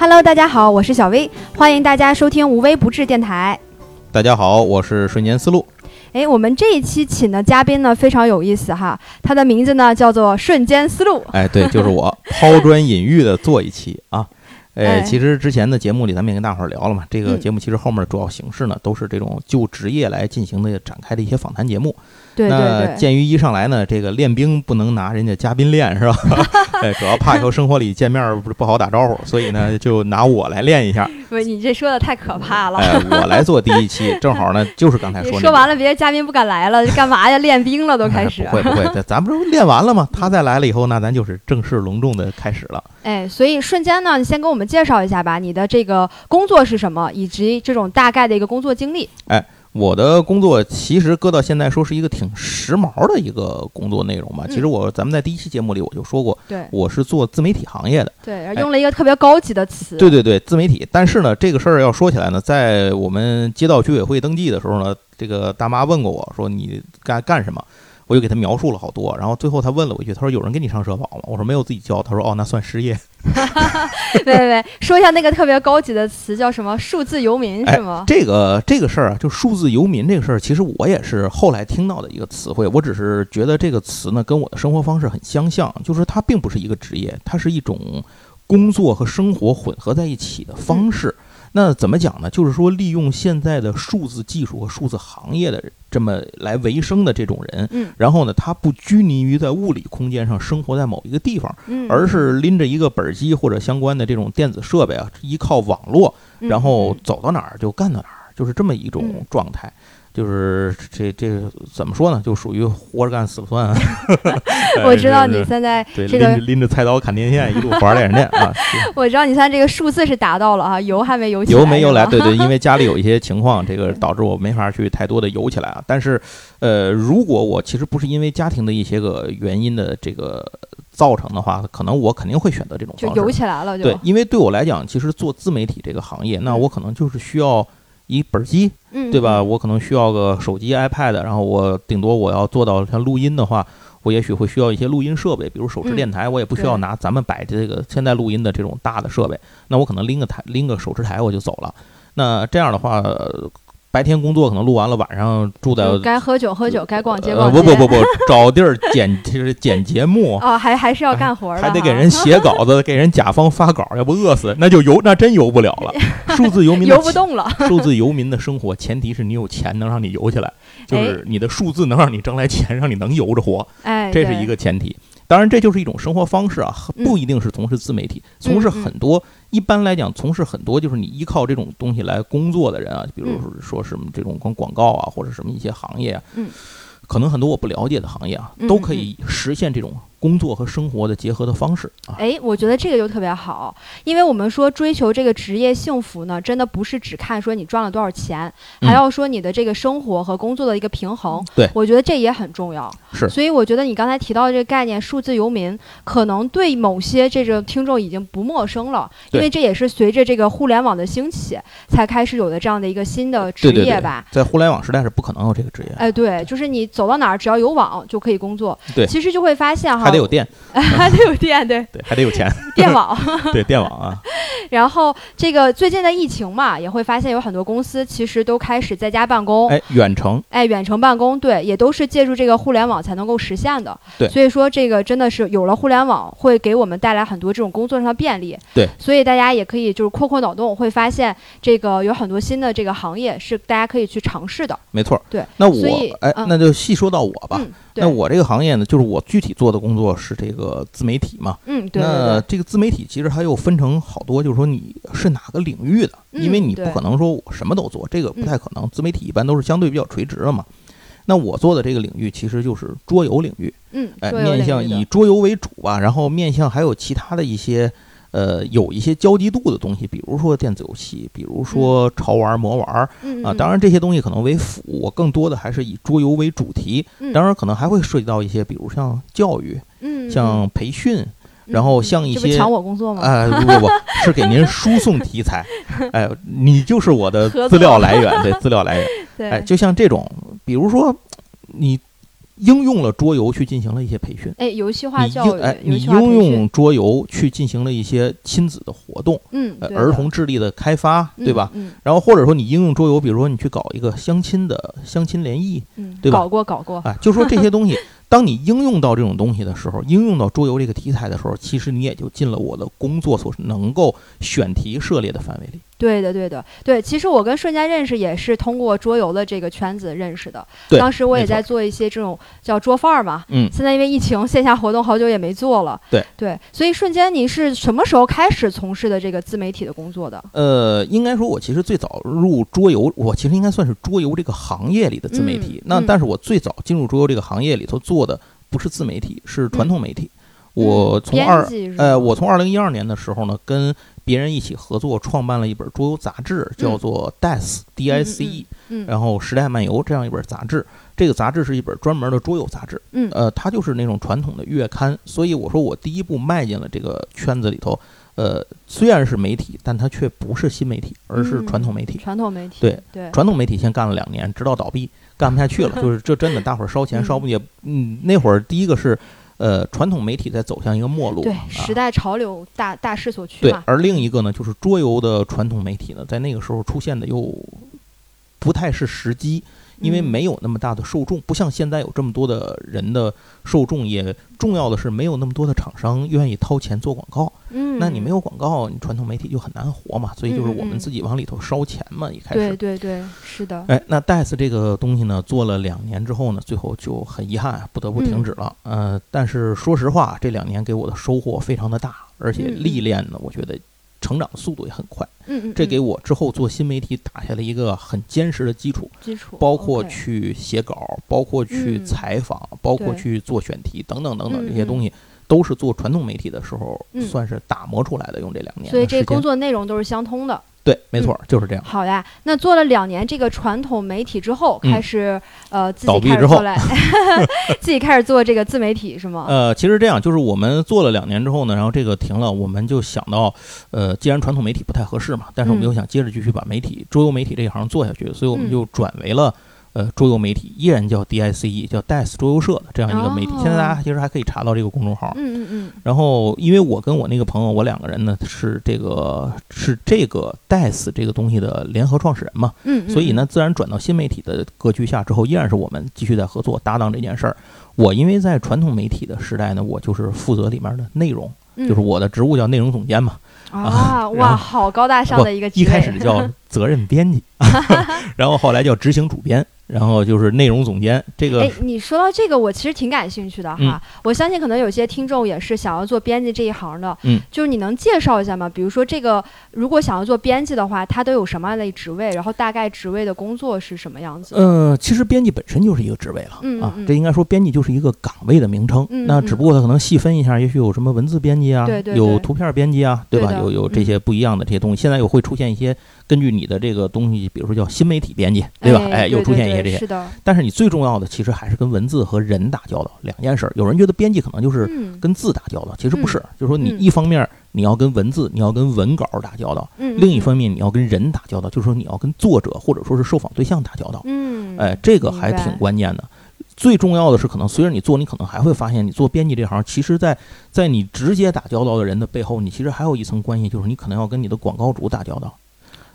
Hello，大家好，我是小薇，欢迎大家收听无微不至电台。大家好，我是瞬间思路。哎，我们这一期请的嘉宾呢非常有意思哈，他的名字呢叫做瞬间思路。哎，对，就是我抛砖引玉的做一期啊。哎，其实之前的节目里咱们也跟大伙儿聊了嘛，这个节目其实后面主要形式呢都是这种就职业来进行的展开的一些访谈节目。对那鉴于一上来呢，这个练兵不能拿人家嘉宾练是吧？哎，主要怕以后生活里见面不不好打招呼，所以呢就拿我来练一下。不，你这说的太可怕了。哎，我来做第一期，正好呢就是刚才说。说完了，别的嘉宾不敢来了，干嘛呀？练兵了都开始。不会不会，咱咱不是练完了吗？他再来了以后，那咱就是正式隆重的开始了。哎，所以瞬间呢，你先跟我们介绍一下吧，你的这个工作是什么，以及这种大概的一个工作经历。哎。我的工作其实搁到现在说是一个挺时髦的一个工作内容吧。其实我咱们在第一期节目里我就说过，对，我是做自媒体行业的，对，用了一个特别高级的词，对对对，自媒体。但是呢，这个事儿要说起来呢，在我们街道居委会登记的时候呢，这个大妈问过我说你干干什么？我就给他描述了好多，然后最后他问了我一句，他说有人给你上社保吗？我说没有，自己交。他说哦，那算失业。对对对，说一下那个特别高级的词叫什么？数字游民是吗？这个这个事儿啊，就数字游民这个事儿，其实我也是后来听到的一个词汇。我只是觉得这个词呢，跟我的生活方式很相像，就是它并不是一个职业，它是一种工作和生活混合在一起的方式。那怎么讲呢？就是说，利用现在的数字技术和数字行业的这么来为生的这种人，嗯，然后呢，他不拘泥于在物理空间上生活在某一个地方，嗯，而是拎着一个本机或者相关的这种电子设备啊，依靠网络，然后走到哪儿就干到哪儿，就是这么一种状态。就是这这怎么说呢？就属于活着干死不算。啊我知道你现在这个拎着菜刀砍电线，一路玩连电啊。我知道你现在这个数字是达到了啊，油还没油起来。油没油来？对对，因为家里有一些 情况，这个导致我没法去太多的油起来啊。但是，呃，如果我其实不是因为家庭的一些个原因的这个造成的话，可能我肯定会选择这种方式。就油起来了，就对，因为对我来讲，其实做自媒体这个行业，那我可能就是需要。一本机，对吧？我可能需要个手机、iPad，然后我顶多我要做到像录音的话，我也许会需要一些录音设备，比如手持电台，我也不需要拿咱们摆这个现在录音的这种大的设备，那我可能拎个台、拎个手持台我就走了。那这样的话。白天工作可能录完了，晚上住在该喝酒喝酒，该逛街逛街。不不不不，找地儿剪就是剪节目啊，还还是要干活的，还得给人写稿子，给人甲方发稿，要不饿死，那就游那真游不了了。数字游民游不动了。数字游民的生活前提是你有钱能让你游起来，就是你的数字能让你挣来钱，让你能游着活。哎，这是一个前提。当然，这就是一种生活方式啊，不一定是从事自媒体，从事很多。一般来讲，从事很多就是你依靠这种东西来工作的人啊，比如说什么这种广广告啊，或者什么一些行业啊，可能很多我不了解的行业啊，都可以实现这种。工作和生活的结合的方式啊，哎，我觉得这个就特别好，因为我们说追求这个职业幸福呢，真的不是只看说你赚了多少钱，还要说你的这个生活和工作的一个平衡。对，我觉得这也很重要。是，所以我觉得你刚才提到的这个概念“数字游民”，可能对某些这个听众已经不陌生了，因为这也是随着这个互联网的兴起才开始有的这样的一个新的职业吧。在互联网时代是不可能有这个职业。哎，对，就是你走到哪儿只要有网就可以工作。对，其实就会发现哈。还得有电，还得有电，对 对，还得有钱，电网，对电网啊。然后这个最近的疫情嘛，也会发现有很多公司其实都开始在家办公，哎，远程，哎，远程办公，对，也都是借助这个互联网才能够实现的。对，所以说这个真的是有了互联网，会给我们带来很多这种工作上的便利。对，所以大家也可以就是扩扩脑洞，会发现这个有很多新的这个行业是大家可以去尝试的。没错，对。那我哎，那就细说到我吧。那我这个行业呢，就是我具体做的工作是这个自媒体嘛。嗯，对。那这个自媒体其实它又分成好多，就是说你是哪个领域的，因为你不可能说我什么都做，这个不太可能。自媒体一般都是相对比较垂直的嘛。那我做的这个领域其实就是桌游领域。嗯，哎，面向以桌游为主吧，然后面向还有其他的一些。呃，有一些交集度的东西，比如说电子游戏，比如说潮玩、魔玩啊。当然，这些东西可能为辅，我更多的还是以桌游为主题。当然，可能还会涉及到一些，比如像教育，像培训，然后像一些抢我工作吗？哎，不不不，是给您输送题材。哎，你就是我的资料来源，对，资料来源。哎，就像这种，比如说你。应用了桌游去进行了一些培训。哎，游戏化教育，哎，你应用桌游去进行了一些亲子的活动，嗯，儿童智力的开发，对吧？嗯，然后或者说你应用桌游，比如说你去搞一个相亲的相亲联谊，嗯，对吧？搞过，搞过。哎，就说这些 东西。当你应用到这种东西的时候，应用到桌游这个题材的时候，其实你也就进了我的工作所能够选题涉猎的范围里。对的，对的，对。其实我跟瞬间认识也是通过桌游的这个圈子认识的。对。当时我也在做一些这种叫桌范儿嘛。嗯。现在因为疫情，线下活动好久也没做了。对。对。所以瞬间，你是什么时候开始从事的这个自媒体的工作的？呃，应该说，我其实最早入桌游，我其实应该算是桌游这个行业里的自媒体。那但是我最早进入桌游这个行业里头做的。不是自媒体，是传统媒体。我从二呃，我从二零一二年的时候呢，跟别人一起合作创办了一本桌游杂志，叫做 Dice D I C E，然后时代漫游这样一本杂志。这个杂志是一本专门的桌游杂志。嗯，呃，它就是那种传统的月刊。所以我说我第一步迈进了这个圈子里头。呃，虽然是媒体，但它却不是新媒体，而是传统媒体。传统媒体。对对，传统媒体先干了两年，直到倒闭。干不下去了，就是这真的，大伙儿烧钱烧不也，嗯，那会儿第一个是，呃，传统媒体在走向一个末路，对，时代潮流大大势所趋对，而另一个呢，就是桌游的传统媒体呢，在那个时候出现的又不太是时机。因为没有那么大的受众，不像现在有这么多的人的受众，也重要的是没有那么多的厂商愿意掏钱做广告。嗯，那你没有广告，你传统媒体就很难活嘛。所以就是我们自己往里头烧钱嘛，一开始。对对对，是的。哎，那 DICE 这个东西呢，做了两年之后呢，最后就很遗憾，不得不停止了。呃，但是说实话，这两年给我的收获非常的大，而且历练呢，我觉得。成长速度也很快，嗯这给我之后做新媒体打下了一个很坚实的基础，基础包括去写稿，包括去采访，包括去做选题等等等等这些东西，都是做传统媒体的时候算是打磨出来的。用这两年，所以这工作内容都是相通的。对，没错，就是这样。好呀，那做了两年这个传统媒体之后，开始呃自己开始做来，自己开始做这个自媒体是吗？呃，其实这样，就是我们做了两年之后呢，然后这个停了，我们就想到，呃，既然传统媒体不太合适嘛，但是我们又想接着继续把媒体桌游媒体这一行做下去，所以我们就转为了。呃，桌游媒体依然叫 DICE，叫 Dice 桌游社的这样一个媒体。现在大家其实还可以查到这个公众号。嗯嗯嗯。然后，因为我跟我那个朋友，我两个人呢是这个是这个 Dice 这个东西的联合创始人嘛。嗯所以呢，自然转到新媒体的格局下之后，依然是我们继续在合作搭档这件事儿。我因为在传统媒体的时代呢，我就是负责里面的内容，就是我的职务叫内容总监嘛。啊哇，好高大上的一个一开始叫责任编辑，然后后来叫执行主编。然后就是内容总监，这个哎，你说到这个，我其实挺感兴趣的哈。我相信可能有些听众也是想要做编辑这一行的，嗯，就是你能介绍一下吗？比如说这个，如果想要做编辑的话，他都有什么样的职位？然后大概职位的工作是什么样子？呃，其实编辑本身就是一个职位了啊，这应该说编辑就是一个岗位的名称。那只不过它可能细分一下，也许有什么文字编辑啊，对有图片编辑啊，对吧？有有这些不一样的这些东西。现在又会出现一些。根据你的这个东西，比如说叫新媒体编辑，对吧？哎，又出现一些这些。是的。但是你最重要的，其实还是跟文字和人打交道两件事儿。有人觉得编辑可能就是跟字打交道，其实不是。就是说，你一方面你要跟文字，你要跟文稿打交道；另一方面你要跟人打交道，就是说你要跟作者或者说是受访对象打交道。嗯。哎，这个还挺关键的。最重要的是，可能随着你做，你可能还会发现，你做编辑这行，其实，在在你直接打交道的人的背后，你其实还有一层关系，就是你可能要跟你的广告主打交道。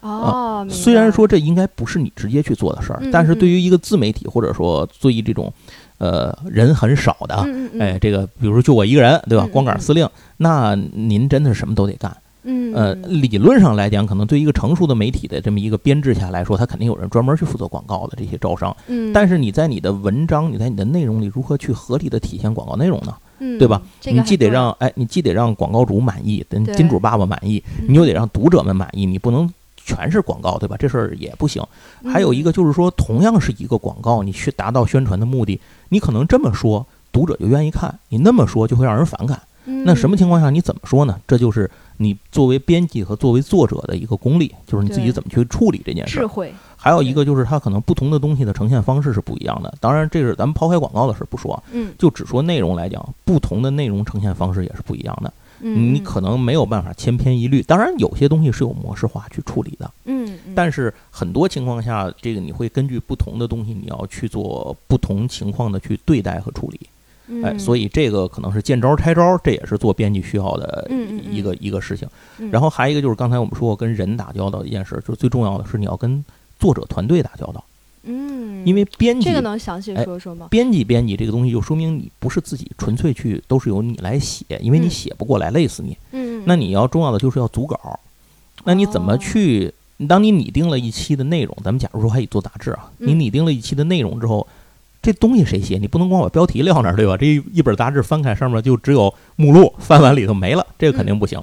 哦，虽然说这应该不是你直接去做的事儿，但是对于一个自媒体或者说做一这种，呃，人很少的，哎，这个比如说就我一个人，对吧？光杆司令，那您真的是什么都得干。嗯，呃，理论上来讲，可能对一个成熟的媒体的这么一个编制下来说，他肯定有人专门去负责广告的这些招商。嗯，但是你在你的文章，你在你的内容里如何去合理的体现广告内容呢？嗯，对吧？你既得让哎，你既得让广告主满意，等金主爸爸满意，你又得让读者们满意，你不能。全是广告，对吧？这事儿也不行。还有一个就是说，同样是一个广告，你去达到宣传的目的，你可能这么说，读者就愿意看；你那么说，就会让人反感。那什么情况下你怎么说呢？这就是你作为编辑和作为作者的一个功力，就是你自己怎么去处理这件事。智慧。还有一个就是它可能不同的东西的呈现方式是不一样的。当然，这是咱们抛开广告的事不说，嗯，就只说内容来讲，不同的内容呈现方式也是不一样的。你可能没有办法千篇一律，当然有些东西是有模式化去处理的。嗯但是很多情况下，这个你会根据不同的东西，你要去做不同情况的去对待和处理。哎，所以这个可能是见招拆招，这也是做编辑需要的一个一个事情。然后还有一个就是刚才我们说过，跟人打交道一件事，就是最重要的是你要跟作者团队打交道。嗯，因为编辑这个能详细说说吗？编辑编辑这个东西，就说明你不是自己纯粹去，都是由你来写，因为你写不过来，累死你。嗯，那你要重要的就是要组稿。那你怎么去？当你拟定了一期的内容，咱们假如说还得做杂志啊，你拟定了一期的内容之后，这东西谁写？你不能光把标题撂那儿，对吧？这一本杂志翻开上面就只有目录，翻完里头没了，这个肯定不行。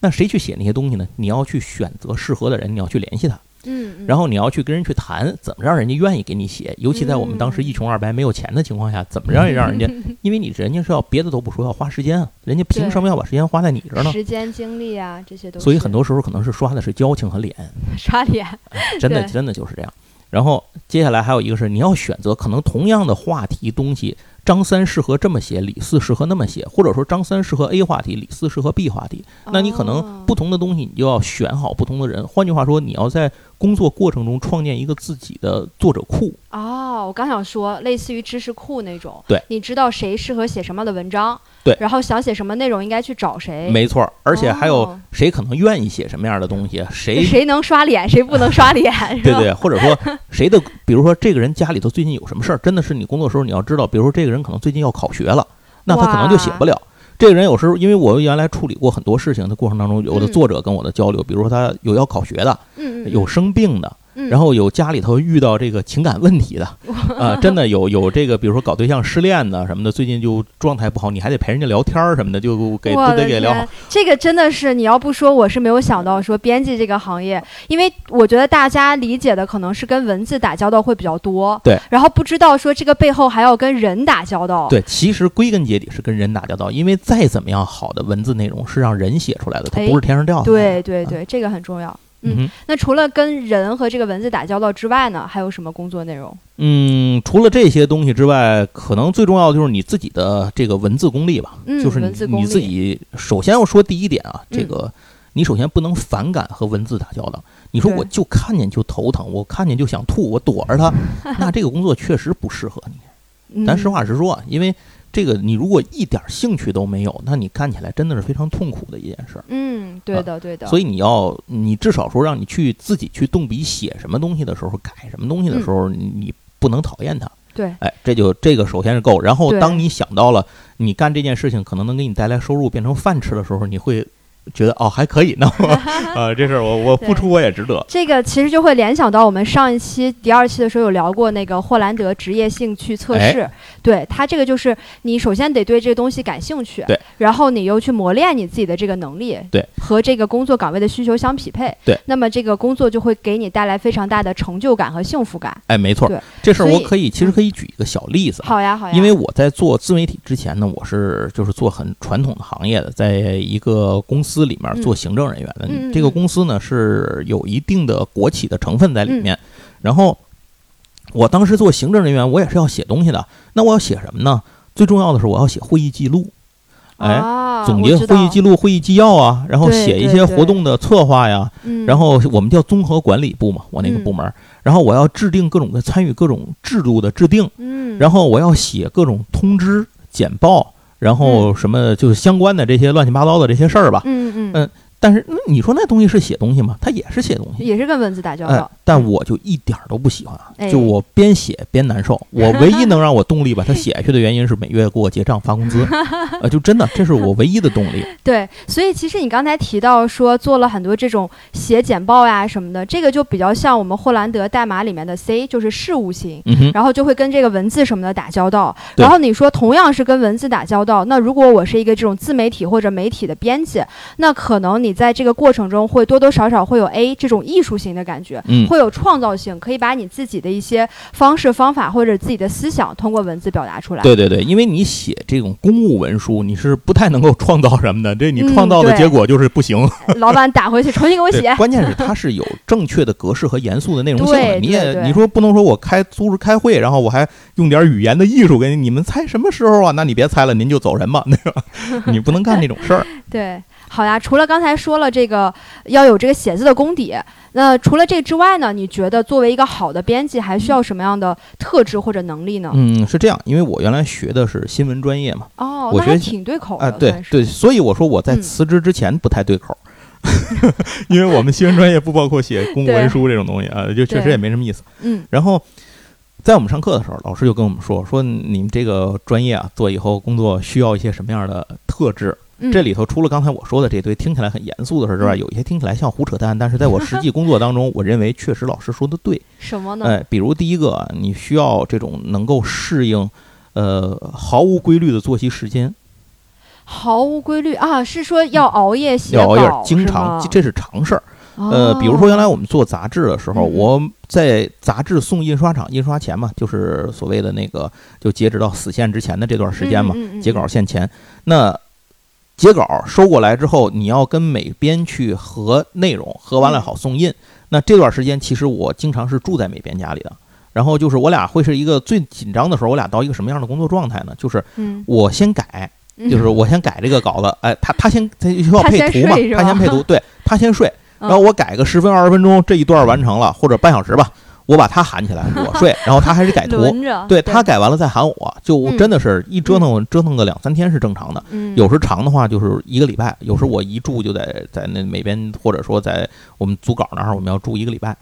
那谁去写那些东西呢？你要去选择适合的人，你要去联系他。嗯，然后你要去跟人去谈，怎么让人家愿意给你写？尤其在我们当时一穷二白、没有钱的情况下，怎么让让人家？因为你人家是要别的都不说，要花时间啊，人家凭什么要把时间花在你这儿呢？时间、精力啊，这些都。所以很多时候可能是刷的是交情和脸，刷脸，真的真的就是这样。然后接下来还有一个是你要选择，可能同样的话题东西。张三适合这么写，李四适合那么写，或者说张三适合 A 话题，李四适合 B 话题。那你可能不同的东西，你就要选好不同的人。换句话说，你要在工作过程中创建一个自己的作者库。哦，我刚想说，类似于知识库那种。对，你知道谁适合写什么样的文章。对，然后想写什么内容，应该去找谁？没错，而且还有谁可能愿意写什么样的东西？谁 谁能刷脸，谁不能刷脸？对对，或者说 谁的，比如说这个人家里头最近有什么事儿，真的是你工作时候你要知道，比如说这个人可能最近要考学了，那他可能就写不了。这个人有时候，因为我原来处理过很多事情的过程当中，有的作者跟我的交流，比如说他有要考学的，有生病的。然后有家里头遇到这个情感问题的，啊，真的有有这个，比如说搞对象失恋的什么的，最近就状态不好，你还得陪人家聊天儿什么的，就给都得给聊好。这个真的是你要不说，我是没有想到说编辑这个行业，因为我觉得大家理解的可能是跟文字打交道会比较多，对，然后不知道说这个背后还要跟人打交道。对，其实归根结底是跟人打交道，因为再怎么样好的文字内容是让人写出来的，它不是天上掉下来的。对对对，这个很重要。嗯，那除了跟人和这个文字打交道之外呢，还有什么工作内容？嗯，除了这些东西之外，可能最重要的就是你自己的这个文字功力吧。嗯，就是你你自己首先要说第一点啊，这个你首先不能反感和文字打交道。你说我就看见就头疼，我看见就想吐，我躲着它，那这个工作确实不适合你。咱实话实说，因为。这个你如果一点兴趣都没有，那你干起来真的是非常痛苦的一件事。嗯，对的，对的。所以你要，你至少说让你去自己去动笔写什么东西的时候，改什么东西的时候，你不能讨厌它。对，哎，这就这个首先是够。然后当你想到了你干这件事情可能能给你带来收入，变成饭吃的时候，你会。觉得哦还可以，那我 呃这事儿我我付出我也值得。这个其实就会联想到我们上一期第二期的时候有聊过那个霍兰德职业兴趣测试，对它这个就是你首先得对这个东西感兴趣，对，然后你又去磨练你自己的这个能力，对，和这个工作岗位的需求相匹配，对，那么这个工作就会给你带来非常大的成就感和幸福感。哎，没错，这事儿我可以其实可以举一个小例子。好呀好呀，因为我在做自媒体之前呢，我是就是做很传统的行业的，在一个公司里面做行。行政人员的这个公司呢，是有一定的国企的成分在里面。然后，我当时做行政人员，我也是要写东西的。那我要写什么呢？最重要的是我要写会议记录，哎，总结会议记录、会议纪要啊，然后写一些活动的策划呀。然后我们叫综合管理部嘛，我那个部门。然后我要制定各种的参与各种制度的制定。然后我要写各种通知、简报，然后什么就是相关的这些乱七八糟的这些事儿吧。嗯嗯。但是，你说那东西是写东西吗？它也是写东西，也是跟文字打交道。但我就一点都不喜欢，就我边写边难受。我唯一能让我动力把它写下去的原因是每月给我结账发工资，呃，就真的这是我唯一的动力。对，所以其实你刚才提到说做了很多这种写简报呀什么的，这个就比较像我们霍兰德代码里面的 C，就是事务型，然后就会跟这个文字什么的打交道。然后你说同样是跟文字打交道，那如果我是一个这种自媒体或者媒体的编辑，那可能你。在这个过程中，会多多少少会有 A 这种艺术型的感觉，嗯，会有创造性，可以把你自己的一些方式方法或者自己的思想通过文字表达出来。对对对，因为你写这种公务文书，你是不太能够创造什么的，这你创造的结果就是不行。老板打回去重新给我写。关键是它是有正确的格式和严肃的内容性的，你也你说不能说我开组织开会，然后我还用点语言的艺术给你，你们猜什么时候啊？那你别猜了，您就走人吧，对吧？你不能干这种事儿。对。好呀，除了刚才说了这个要有这个写字的功底。那除了这之外呢？你觉得作为一个好的编辑，还需要什么样的特质或者能力呢？嗯，是这样，因为我原来学的是新闻专业嘛。哦，我觉得挺对口的。哎，对对，所以我说我在辞职之前不太对口，因为我们新闻专业不包括写公文书这种东西啊，就确实也没什么意思。嗯。然后在我们上课的时候，老师就跟我们说说你们这个专业啊，做以后工作需要一些什么样的特质。这里头除了刚才我说的这堆听起来很严肃的事之外，有一些听起来像胡扯淡，但是在我实际工作当中，我认为确实老师说的对。什么呢？哎，比如第一个，你需要这种能够适应，呃，毫无规律的作息时间。毫无规律啊，是说要熬夜写稿，要熬夜，经常，这是常事儿。呃，比如说原来我们做杂志的时候，我在杂志送印刷厂印刷前嘛，就是所谓的那个就截止到死线之前的这段时间嘛，截稿线前那。截稿收过来之后，你要跟美编去核内容，核完了好送印。那这段时间其实我经常是住在美编家里的。然后就是我俩会是一个最紧张的时候，我俩到一个什么样的工作状态呢？就是我先改，就是我先改这个稿子，哎，他他先他需要配图嘛，他先配图，对他先睡，然后我改个十分二十分钟，这一段完成了，或者半小时吧。我把他喊起来，我睡，然后他还是改图，对他改完了再喊我，就真的是一折腾折腾个两三天是正常的，有时长的话就是一个礼拜，有时我一住就得在那每边或者说在我们组稿那儿我们要住一个礼拜。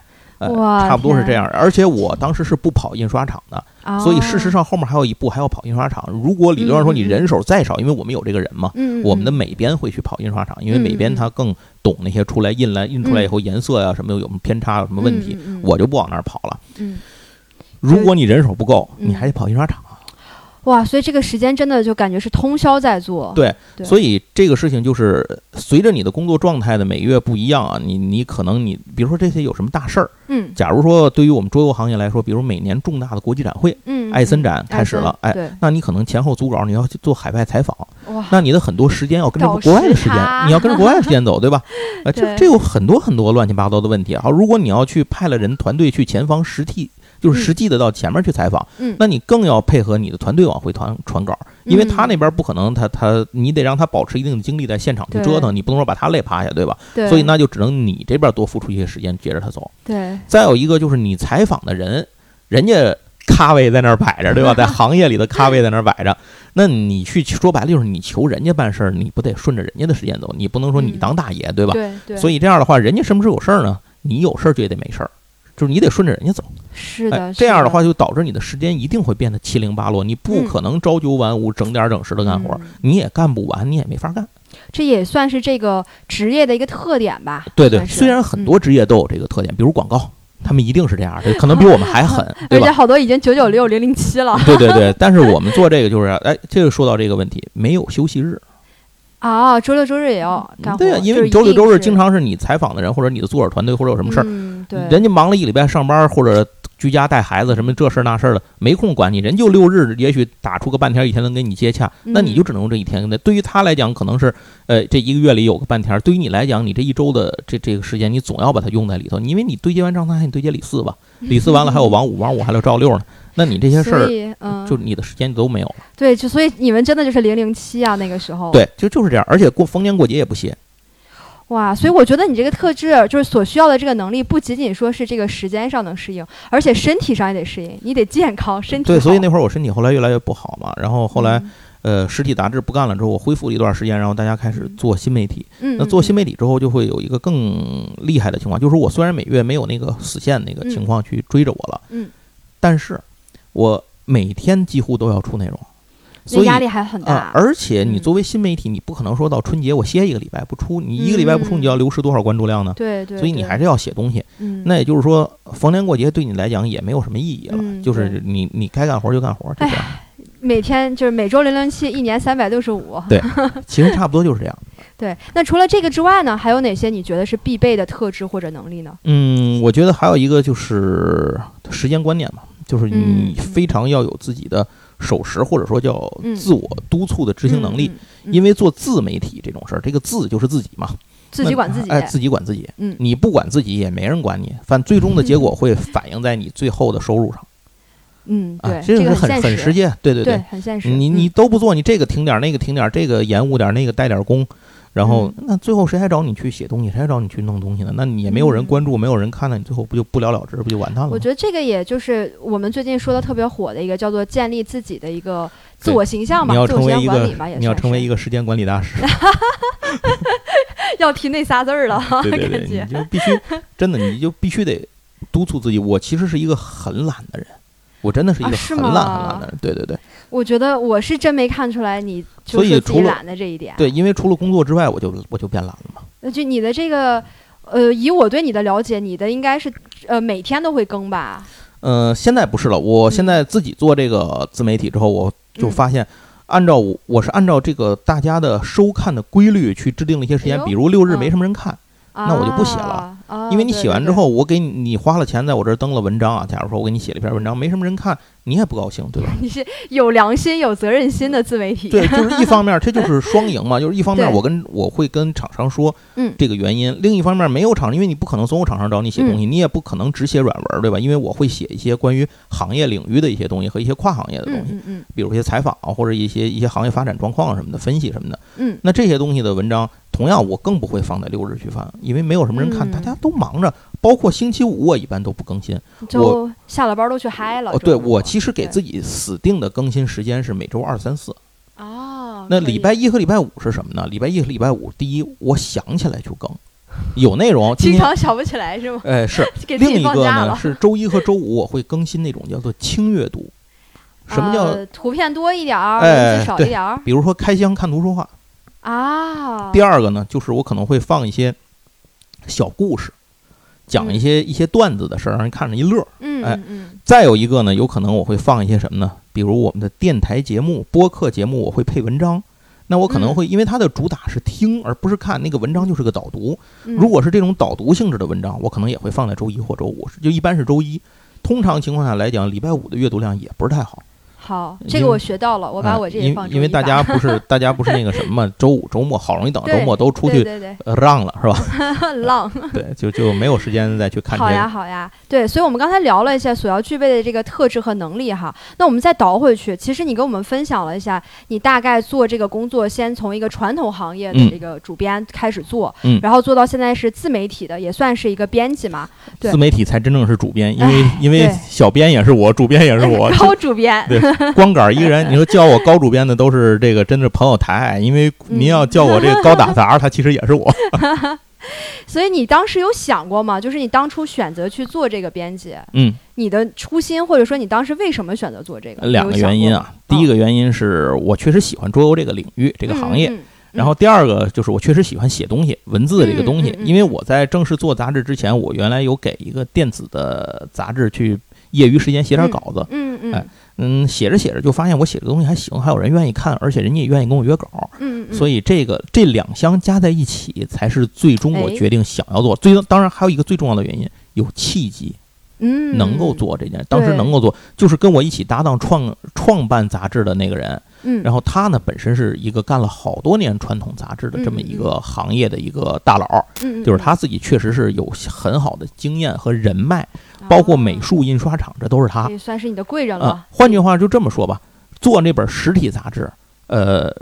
差不多是这样，而且我当时是不跑印刷厂的，所以事实上后面还有一步还要跑印刷厂。如果理论上说你人手再少，因为我们有这个人嘛，我们的美编会去跑印刷厂，因为美编他更懂那些出来印来印出来以后颜色呀什么有什么偏差有什么问题，我就不往那儿跑了。如果你人手不够，你还得跑印刷厂。哇，所以这个时间真的就感觉是通宵在做。对，所以这个事情就是随着你的工作状态的每月不一样啊，你你可能你比如说这些有什么大事儿，嗯，假如说对于我们桌游行业来说，比如每年重大的国际展会，嗯，艾森展开始了，哎，那你可能前后组稿，你要去做海外采访，哇，那你的很多时间要跟着国外的时间，你要跟着国外的时间走，对吧？啊，这这有很多很多乱七八糟的问题啊。如果你要去派了人团队去前方实地。就是实际的到前面去采访，嗯，那你更要配合你的团队往回传传稿，因为他那边不可能，他他你得让他保持一定的精力在现场去折腾，你不能说把他累趴下，对吧？对，所以那就只能你这边多付出一些时间接着他走。对，再有一个就是你采访的人，人家咖位在那儿摆着，对吧？在 行业里的咖位在那儿摆着，那你去说白了就是你求人家办事儿，你不得顺着人家的时间走？你不能说你当大爷，对吧？对对。所以这样的话，人家什么时候有事儿呢？你有事儿就也得没事儿。就是你得顺着人家走，是的，这样的话就导致你的时间一定会变得七零八落，你不可能朝九晚五、整点整时的干活，你也干不完，你也没法干。这也算是这个职业的一个特点吧？对对，虽然很多职业都有这个特点，比如广告，他们一定是这样，的，可能比我们还狠，对吧？而且好多已经九九六、零零七了。对对对，但是我们做这个就是，哎，这个说到这个问题，没有休息日。啊，周六周日也要干活。对啊，因为周六周日经常是你采访的人，或者你的作者团队，或者有什么事儿，对，人家忙了一礼拜上班，或者居家带孩子什么这事儿那事儿的，没空管你。人就六日，也许打出个半天一天能跟你接洽，那你就只能用这一天。那对于他来讲，可能是呃这一个月里有个半天；对于你来讲，你这一周的这这个时间，你总要把它用在里头，因为你对接完张三，还得对接李四吧？李四完了还有王五，王五还有赵六呢。那你这些事儿，嗯，就你的时间都没有了。对，就所以你们真的就是零零七啊，那个时候。对，就就是这样，而且过逢年过节也不歇。哇，所以我觉得你这个特质，就是所需要的这个能力，不仅仅说是这个时间上能适应，而且身体上也得适应，你得健康，身体。对，所以那会儿我身体后来越来越不好嘛，然后后来，呃，实体杂志不干了之后，我恢复了一段时间，然后大家开始做新媒体。嗯。那做新媒体之后，就会有一个更厉害的情况，就是我虽然每月没有那个死线那个情况去追着我了，嗯，但是我。每天几乎都要出内容，所以压力还很大。而且你作为新媒体，你不可能说到春节我歇一个礼拜不出，你一个礼拜不出，你就要流失多少关注量呢？对对。所以你还是要写东西。嗯。那也就是说，逢年过节对你来讲也没有什么意义了，就是你你该干活就干活，就这样。每天就是每周零零七，一年三百六十五。对，其实差不多就是这样。对，那除了这个之外呢，还有哪些你觉得是必备的特质或者能力呢？嗯，我觉得还有一个就是时间观念嘛。就是你非常要有自己的守时，或者说叫自我督促的执行能力。因为做自媒体这种事儿，这个自就是自己嘛，自己管自己，哎，自己管自己。嗯，你不管自己，也没人管你。反最终的结果会反映在你最后的收入上。嗯，对，这个很很实际。对对对，很现实。你你都不做，你这个停点，那个停点，这个延误点，那个带点工。然后那最后谁还找你去写东西，谁还找你去弄东西呢？那你也没有人关注，没有人看，那你最后不就不了了之，不就完蛋了？我觉得这个也就是我们最近说的特别火的一个叫做建立自己的一个自我形象嘛，自我形象管理嘛，也你要成为一个时间管理大师。要提那仨字儿了，对对 对，你就必须真的，你就必须得督促自己。我其实是一个很懒的人，我真的是一个很懒很懒的人。对对对，我觉得我是真没看出来你就是自己懒的这一点。对，因为除了工作之外，我就我就变懒了嘛。那就你的这个，呃，以我对你的了解，你的应该是呃每天都会更吧？呃，现在不是了，我现在自己做这个自媒体之后，我就发现。按照我，我是按照这个大家的收看的规律去制定了一些时间，比如六日没什么人看，那我就不写了。因为你写完之后，我给你你花了钱在我这儿登了文章啊。假如说我给你写了一篇文章，没什么人看，你也不高兴，对吧？你是有良心、有责任心的自媒体。对，就是一方面，这就是双赢嘛。就是一方面，我跟我会跟厂商说，嗯，这个原因；另一方面，没有厂，因为你不可能所有厂商找你写东西，你也不可能只写软文，对吧？因为我会写一些关于行业领域的一些东西和一些跨行业的东西，嗯嗯，比如一些采访或者一些一些行业发展状况什么的分析什么的，嗯，那这些东西的文章，同样我更不会放在六日去发，因为没有什么人看，大家都忙着。包括星期五，我一般都不更新。我下了班都去嗨了。哦，对，我其实给自己死定的更新时间是每周二、三、四。哦。那礼拜一和礼拜五是什么呢？礼拜一和礼拜五，第一，我想起来就更，有内容。经常想不起来是吗？哎，是。另一个呢是周一和周五我会更新那种叫做轻阅读。什么叫？图片多一点儿，文字少一点儿。比如说开箱看图说话。啊。第二个呢，就是我可能会放一些小故事。讲一些一些段子的事儿，让人看着一乐。嗯，哎，再有一个呢，有可能我会放一些什么呢？比如我们的电台节目、播客节目，我会配文章。那我可能会因为它的主打是听，而不是看，那个文章就是个导读。如果是这种导读性质的文章，我可能也会放在周一或周五，就一般是周一。通常情况下来讲，礼拜五的阅读量也不是太好。好，这个我学到了，我把我这个放。因为大家 不是大家不是那个什么，周五周末好容易等周末都出去浪了，是吧？浪。对，就就没有时间再去看。好呀，好呀。对，所以我们刚才聊了一下所要具备的这个特质和能力哈。那我们再倒回去，其实你跟我们分享了一下，你大概做这个工作，先从一个传统行业的这个主编开始做，嗯，然后做到现在是自媒体的，也算是一个编辑嘛。对，自媒体才真正是主编，因为因为小编也是我，主编也是我，高主编。对，光杆一个人。你说叫我高主编的都是这个，真的朋友抬爱，因为您要叫我这个高打杂，他其实也是我。所以你当时有想过吗？就是你当初选择去做这个编辑，嗯，你的初心或者说你当时为什么选择做这个？两个原因啊，第一个原因是我确实喜欢桌游这个领域这个行业，然后第二个就是我确实喜欢写东西文字这个东西，因为我在正式做杂志之前，我原来有给一个电子的杂志去业余时间写点稿子，嗯嗯，哎。嗯，写着写着就发现我写的东西还行，还有人愿意看，而且人家也愿意跟我约稿。嗯所以这个这两相加在一起，才是最终我决定想要做。最当然还有一个最重要的原因，有契机，嗯，能够做这件。当时能够做，就是跟我一起搭档创创办杂志的那个人。嗯，然后他呢，本身是一个干了好多年传统杂志的这么一个行业的一个大佬，嗯，就是他自己确实是有很好的经验和人脉，包括美术印刷厂，这都是他，也算是你的贵人了。换句话就这么说吧，做那本实体杂志，呃，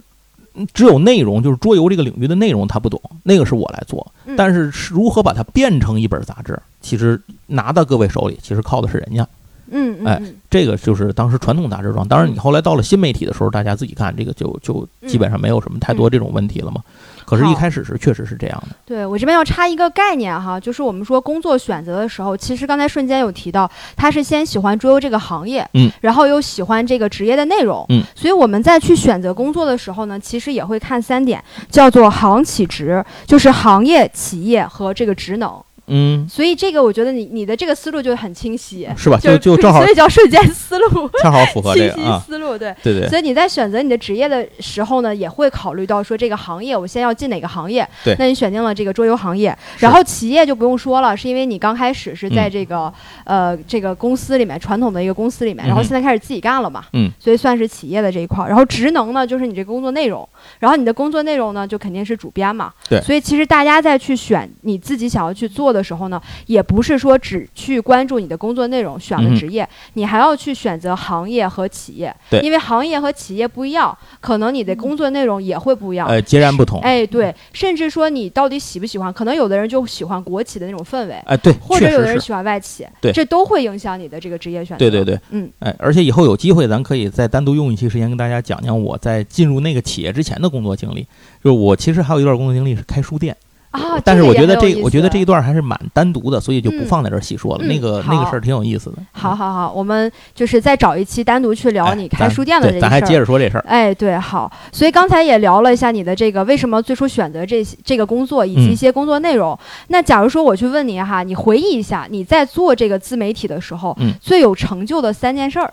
只有内容，就是桌游这个领域的内容他不懂，那个是我来做，但是如何把它变成一本杂志，其实拿到各位手里，其实靠的是人家。嗯，哎，这个就是当时传统杂志装。当然，你后来到了新媒体的时候，大家自己看，这个就就基本上没有什么太多这种问题了嘛。可是，一开始是确实是这样的。对我这边要插一个概念哈，就是我们说工作选择的时候，其实刚才瞬间有提到，他是先喜欢桌游这个行业，嗯，然后又喜欢这个职业的内容，嗯，所以我们在去选择工作的时候呢，其实也会看三点，叫做行企职，就是行业、企业和这个职能。嗯，所以这个我觉得你你的这个思路就很清晰，是吧？就就正好，所以叫瞬间思路，恰好符合这个思路，对对对。所以你在选择你的职业的时候呢，也会考虑到说这个行业我先要进哪个行业。对，那你选定了这个桌游行业，然后企业就不用说了，是因为你刚开始是在这个呃这个公司里面传统的一个公司里面，然后现在开始自己干了嘛，嗯，所以算是企业的这一块。然后职能呢，就是你这个工作内容，然后你的工作内容呢，就肯定是主编嘛，对。所以其实大家在去选你自己想要去做的。的时候呢，也不是说只去关注你的工作内容选了职业，你还要去选择行业和企业，因为行业和企业不一样，可能你的工作内容也会不一样，呃，截然不同。哎，对，甚至说你到底喜不喜欢，可能有的人就喜欢国企的那种氛围，哎，对，或者有的人喜欢外企，对，这都会影响你的这个职业选择。对对对，嗯，哎，而且以后有机会，咱可以再单独用一期时间跟大家讲讲我在进入那个企业之前的工作经历。就是我其实还有一段工作经历是开书店。啊，但是我觉得这，我觉得这一段还是蛮单独的，所以就不放在这儿细说了。那个那个事儿挺有意思的。好好好，我们就是再找一期单独去聊你开书店的这个事儿。咱还接着说这事儿。哎，对，好。所以刚才也聊了一下你的这个为什么最初选择这这个工作以及一些工作内容。那假如说我去问你哈，你回忆一下你在做这个自媒体的时候，最有成就的三件事儿。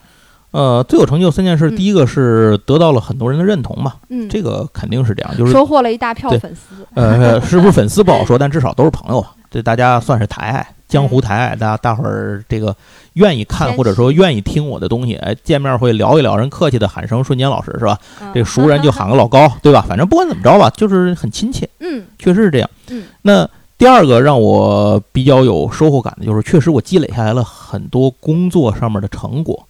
呃，最有成就三件事，第一个是得到了很多人的认同嘛，嗯，这个肯定是这样，就是收获了一大票粉丝。呃，是不是粉丝不好说，但至少都是朋友啊，这大家算是台爱，江湖台爱，大家大伙儿这个愿意看或者说愿意听我的东西，哎，见面会聊一聊，人客气的喊声瞬间老师是吧？这熟人就喊个老高，对吧？反正不管怎么着吧，就是很亲切，嗯，确实是这样。嗯，那第二个让我比较有收获感的就是，确实我积累下来了很多工作上面的成果。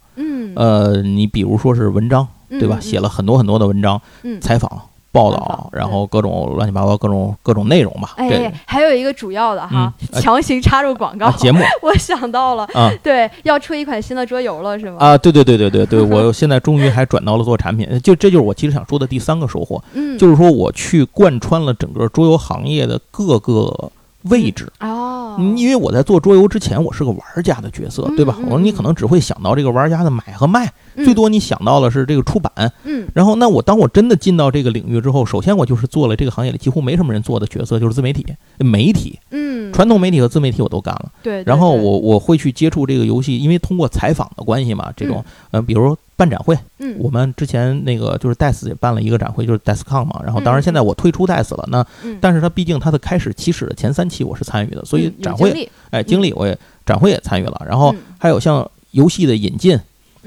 嗯，呃，你比如说是文章，对吧？写了很多很多的文章，采访、报道，然后各种乱七八糟、各种各种内容吧。哎，还有一个主要的哈，强行插入广告节目，我想到了啊，对，要出一款新的桌游了，是吗？啊，对对对对对对，我现在终于还转到了做产品，就这就是我其实想说的第三个收获，嗯，就是说我去贯穿了整个桌游行业的各个。位置哦，因为我在做桌游之前，我是个玩家的角色，对吧？我说你可能只会想到这个玩家的买和卖，最多你想到的是这个出版。嗯，然后那我当我真的进到这个领域之后，首先我就是做了这个行业里几乎没什么人做的角色，就是自媒体、媒体。嗯，传统媒体和自媒体我都干了。对，然后我我会去接触这个游戏，因为通过采访的关系嘛，这种嗯，比如。办展会，嗯，我们之前那个就是 DES 也办了一个展会，就是 DESCON 嘛。然后，当然现在我退出 DES 了，那，但是它毕竟它的开始起始的前三期我是参与的，所以展会，哎，经历我也展会也参与了。然后还有像游戏的引进。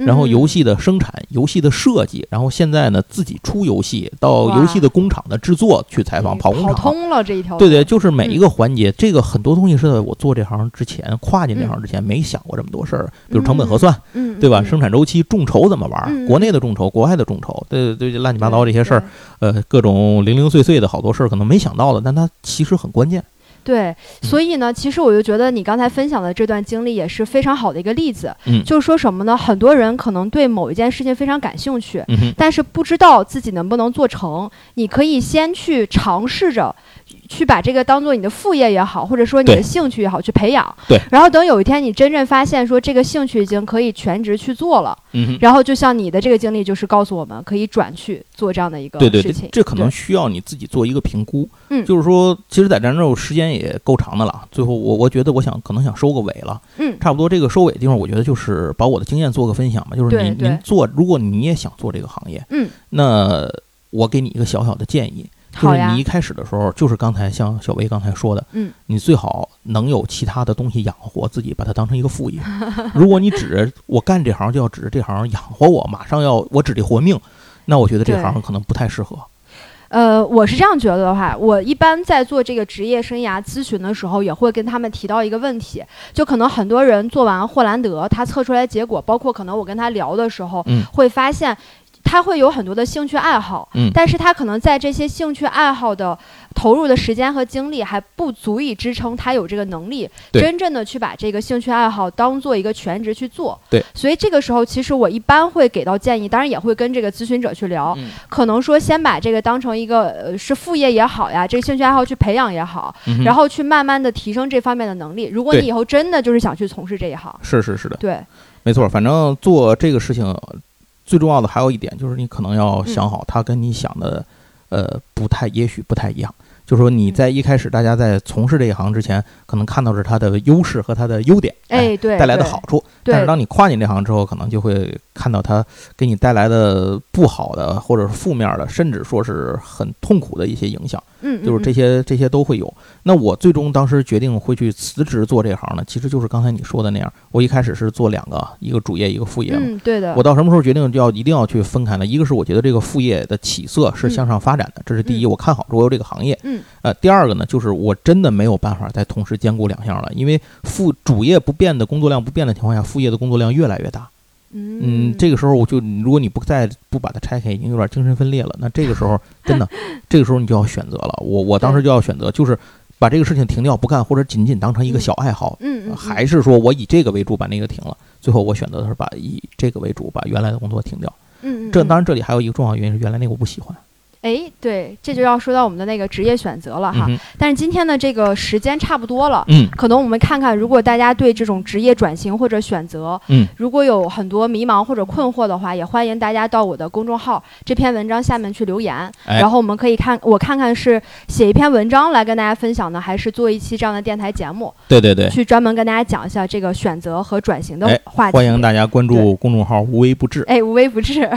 然后游戏的生产、游戏的设计，然后现在呢自己出游戏，到游戏的工厂的制作去采访跑工厂，通了这一条。对对，就是每一个环节，这个很多东西是在我做这行之前，跨进这行之前没想过这么多事儿，比如成本核算，对吧？生产周期、众筹怎么玩？国内的众筹、国外的众筹，对对对，乱七八糟这些事儿，呃，各种零零碎碎的好多事儿，可能没想到的，但它其实很关键。对，所以呢，其实我就觉得你刚才分享的这段经历也是非常好的一个例子。嗯，就是说什么呢？很多人可能对某一件事情非常感兴趣，嗯但是不知道自己能不能做成。你可以先去尝试着。去把这个当做你的副业也好，或者说你的兴趣也好，去培养。对。然后等有一天你真正发现说这个兴趣已经可以全职去做了，嗯。然后就像你的这个经历，就是告诉我们可以转去做这样的一个事情。对对，这可能需要你自己做一个评估。嗯。就是说，其实在咱这时间也够长的了。最后，我我觉得我想可能想收个尾了。嗯。差不多这个收尾的地方，我觉得就是把我的经验做个分享吧。就是您您做，如果你也想做这个行业，嗯，那我给你一个小小的建议。就是你一开始的时候，就是刚才像小薇刚才说的，嗯，你最好能有其他的东西养活自己，把它当成一个副业。如果你指我干这行就要指着这行养活我，马上要我指着活命，那我觉得这行可能不太适合。呃，我是这样觉得的话，我一般在做这个职业生涯咨询的时候，也会跟他们提到一个问题，就可能很多人做完霍兰德，他测出来结果，包括可能我跟他聊的时候，嗯，会发现。他会有很多的兴趣爱好，嗯，但是他可能在这些兴趣爱好的投入的时间和精力还不足以支撑他有这个能力，真正的去把这个兴趣爱好当做一个全职去做，对，所以这个时候其实我一般会给到建议，当然也会跟这个咨询者去聊，可能说先把这个当成一个呃是副业也好呀，这个兴趣爱好去培养也好，然后去慢慢的提升这方面的能力。如果你以后真的就是想去从事这一行，是是是的，对，没错，反正做这个事情。最重要的还有一点就是，你可能要想好，它跟你想的，呃，不太，也许不太一样。就是说，你在一开始，大家在从事这一行之前，可能看到是它的优势和它的优点，哎，对，带来的好处。但是当你跨进这行之后，可能就会看到它给你带来的不好的，或者是负面的，甚至说是很痛苦的一些影响。嗯，就是这些这些都会有。那我最终当时决定会去辞职做这行呢，其实就是刚才你说的那样。我一开始是做两个，一个主业，一个副业。嗯，对的。我到什么时候决定要一定要去分开呢？一个是我觉得这个副业的起色是向上发展的，这是第一，我看好桌游这个行业。嗯。呃，第二个呢，就是我真的没有办法再同时兼顾两项了，因为副主业不变的工作量不变的情况下，副业的工作量越来越大。嗯，这个时候我就，如果你不再不把它拆开，已经有点精神分裂了。那这个时候 真的，这个时候你就要选择了。我我当时就要选择，就是把这个事情停掉不干，或者仅仅当成一个小爱好。嗯还是说我以这个为主把那个停了。最后我选择的是把以这个为主把原来的工作停掉。嗯这当然这里还有一个重要原因是原来那个我不喜欢。哎，对，这就要说到我们的那个职业选择了哈。但是今天的这个时间差不多了，嗯，可能我们看看，如果大家对这种职业转型或者选择，嗯，如果有很多迷茫或者困惑的话，也欢迎大家到我的公众号这篇文章下面去留言，然后我们可以看，我看看是写一篇文章来跟大家分享呢，还是做一期这样的电台节目？对对对，去专门跟大家讲一下这个选择和转型的话题。欢迎大家关注公众号“无微不至”，哎，无微不至，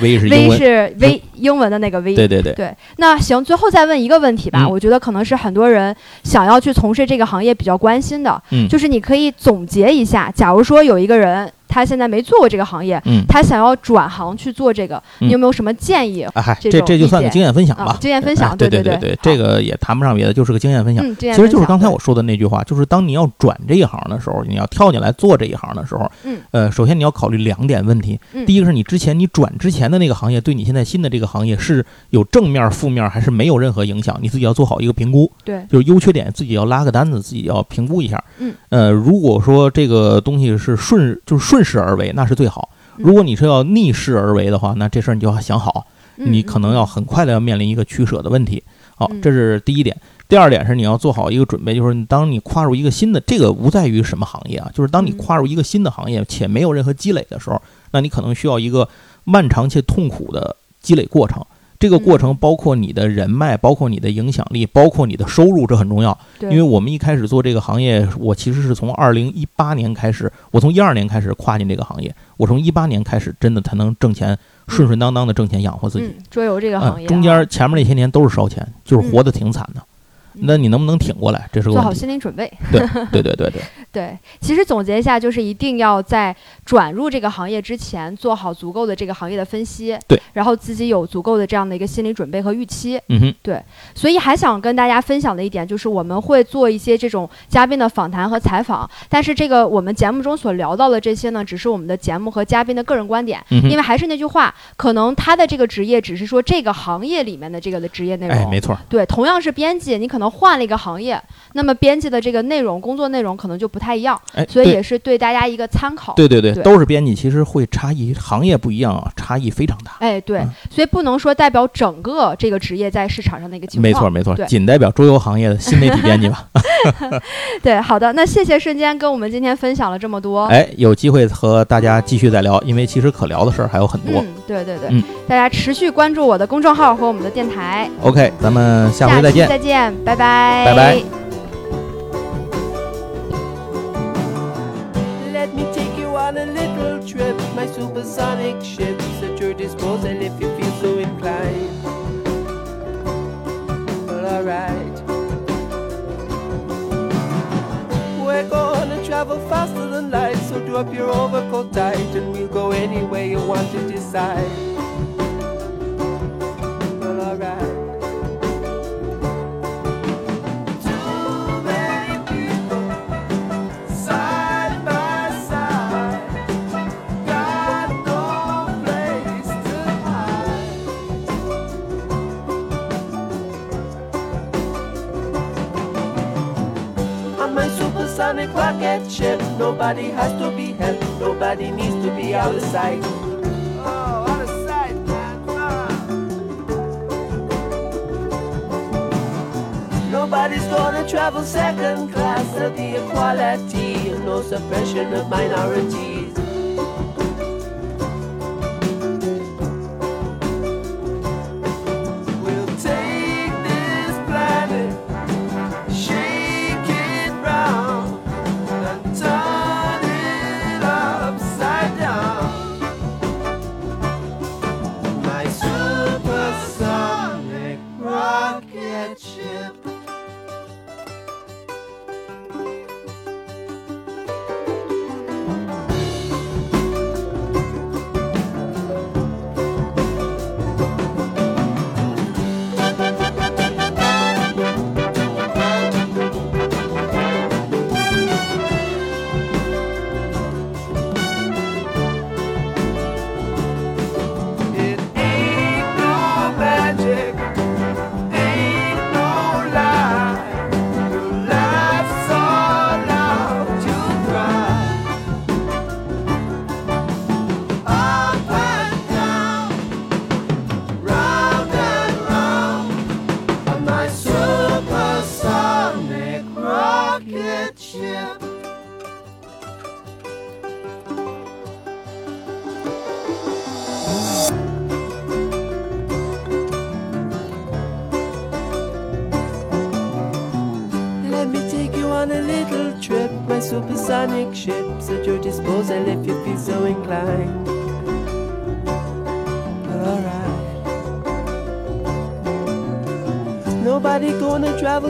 微是 微是微英文的那个微，对对对对，那。那行，最后再问一个问题吧，我觉得可能是很多人想要去从事这个行业比较关心的，就是你可以总结一下，假如说有一个人。他现在没做过这个行业，嗯，他想要转行去做这个，你有没有什么建议？啊，嗨，这这就算个经验分享吧，经验分享，对对对对，这个也谈不上别的，就是个经验分享。其实就是刚才我说的那句话，就是当你要转这一行的时候，你要跳进来做这一行的时候，嗯，呃，首先你要考虑两点问题，第一个是你之前你转之前的那个行业，对你现在新的这个行业是有正面、负面还是没有任何影响，你自己要做好一个评估，对，就是优缺点自己要拉个单子，自己要评估一下，嗯，呃，如果说这个东西是顺就是顺势而为，那是。最好，如果你是要逆势而为的话，那这事儿你就要想好，你可能要很快的要面临一个取舍的问题。好，这是第一点。第二点是你要做好一个准备，就是当你跨入一个新的，这个无在于什么行业啊，就是当你跨入一个新的行业且没有任何积累的时候，那你可能需要一个漫长且痛苦的积累过程。这个过程包括你的人脉，包括你的影响力，包括你的收入，这很重要。因为我们一开始做这个行业，我其实是从二零一八年开始，我从一二年开始跨进这个行业，我从一八年开始真的才能挣钱，顺顺当当的挣钱养活自己。桌游这个行业，中间前面那些年都是烧钱，就是活得挺惨的。那你能不能挺过来？这是做好心理准备。对对对对对 对。其实总结一下，就是一定要在转入这个行业之前，做好足够的这个行业的分析。对。然后自己有足够的这样的一个心理准备和预期。嗯哼。对。所以还想跟大家分享的一点就是，我们会做一些这种嘉宾的访谈和采访。但是这个我们节目中所聊到的这些呢，只是我们的节目和嘉宾的个人观点。嗯因为还是那句话，可能他的这个职业只是说这个行业里面的这个的职业内容。哎，没错。对，同样是编辑，你可能换了一个行业，那么编辑的这个内容、工作内容可能就不太一样，所以也是对大家一个参考。对对对，都是编辑，其实会差异，行业不一样啊，差异非常大。哎，对，所以不能说代表整个这个职业在市场上的一个情况。没错没错，仅代表桌游行业的新媒体编辑吧。对，好的，那谢谢瞬间跟我们今天分享了这么多。哎，有机会和大家继续再聊，因为其实可聊的事儿还有很多。嗯，对对对，嗯，大家持续关注我的公众号和我们的电台。OK，咱们下回再见。再见，拜 拜。拜拜。travel faster than light, so drop your overcoat tight and we'll go anywhere you want to decide. Nobody has to be helped, nobody needs to be out of sight. Oh, out of sight, man. Ah. Nobody's gonna travel second class, there'll equality and no suppression of minorities.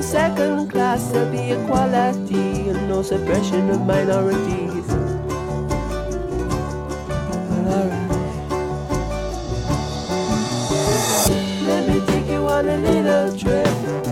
Gonna second class, there'll be equality and no suppression of minorities. Well, alright. Let me take you on a little trip.